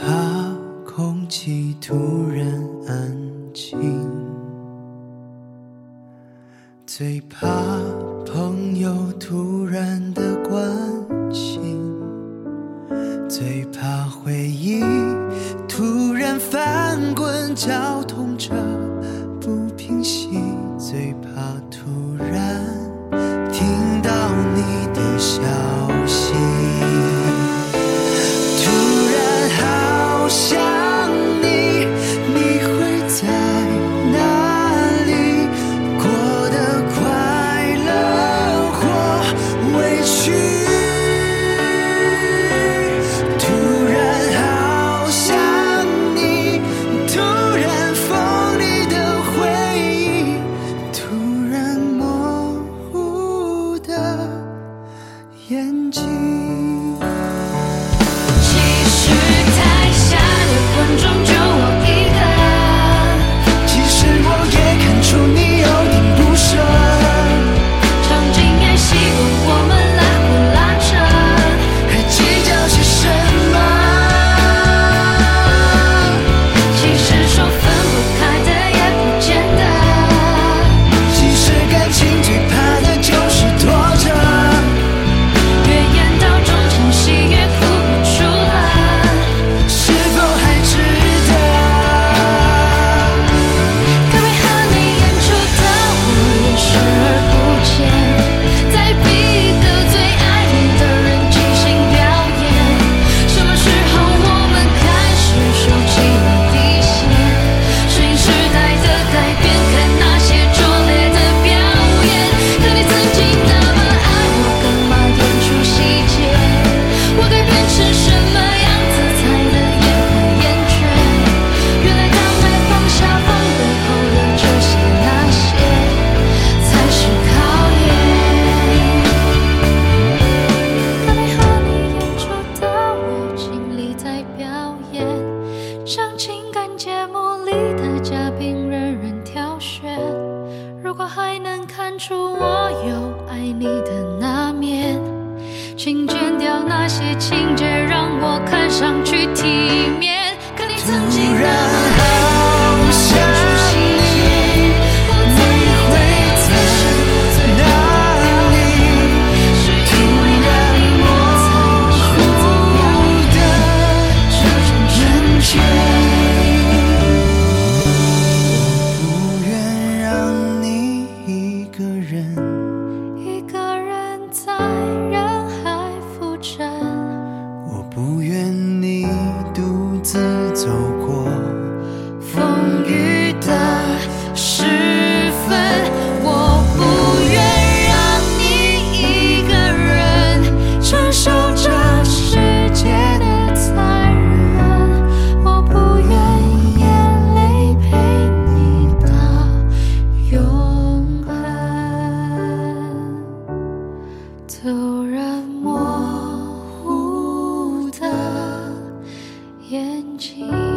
怕空气突然安静最怕朋友突然的关心最怕回忆突然翻滚绞痛着不平息最怕突眼睛。如果还能看出我有爱你的那面请剪掉那些情节让我看上去体面。模糊的眼睛。